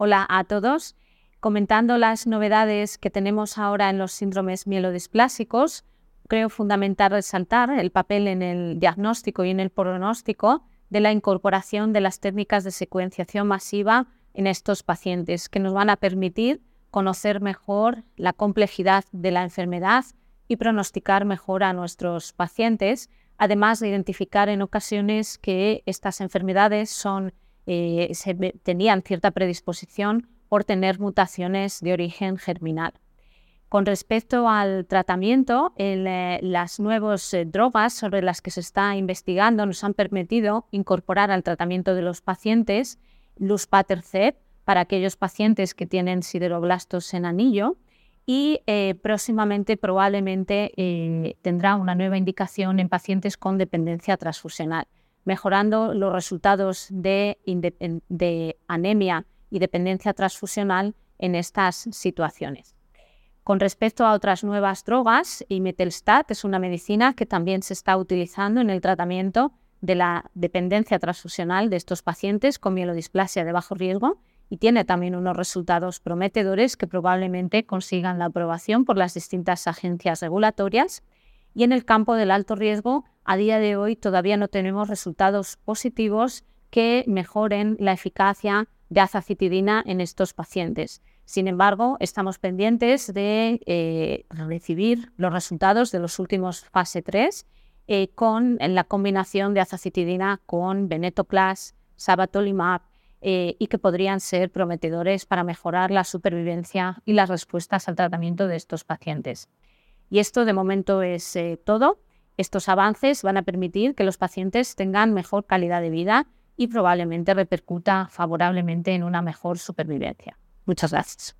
Hola a todos. Comentando las novedades que tenemos ahora en los síndromes mielodisplásicos, creo fundamental resaltar el papel en el diagnóstico y en el pronóstico de la incorporación de las técnicas de secuenciación masiva en estos pacientes, que nos van a permitir conocer mejor la complejidad de la enfermedad y pronosticar mejor a nuestros pacientes, además de identificar en ocasiones que estas enfermedades son, eh, tenían cierta predisposición por tener mutaciones de origen germinal. Con respecto al tratamiento, eh, las nuevas eh, drogas sobre las que se está investigando nos han permitido incorporar al tratamiento de los pacientes luspatercept para aquellos pacientes que tienen sideroblastos en anillo y próximamente probablemente tendrá una nueva indicación en pacientes con dependencia transfusional, mejorando los resultados de, anemia y dependencia transfusional en estas situaciones. Con respecto a otras nuevas drogas, imetelstat es una medicina que también se está utilizando en el tratamiento de la dependencia transfusional de estos pacientes con mielodisplasia de bajo riesgo y tiene también unos resultados prometedores que probablemente consigan la aprobación por las distintas agencias regulatorias. Y en el campo del alto riesgo, a día de hoy todavía no tenemos resultados positivos que mejoren la eficacia de azacitidina en estos pacientes. Sin embargo, estamos pendientes de eh, recibir los resultados de los últimos fase 3 eh, con la combinación de azacitidina con venetoclax, sabatolimab eh, y que podrían ser prometedores para mejorar la supervivencia y las respuestas al tratamiento de estos pacientes. Y esto de momento es todo. Estos avances van a permitir que los pacientes tengan mejor calidad de vida y probablemente repercuta favorablemente en una mejor supervivencia. Muchas gracias.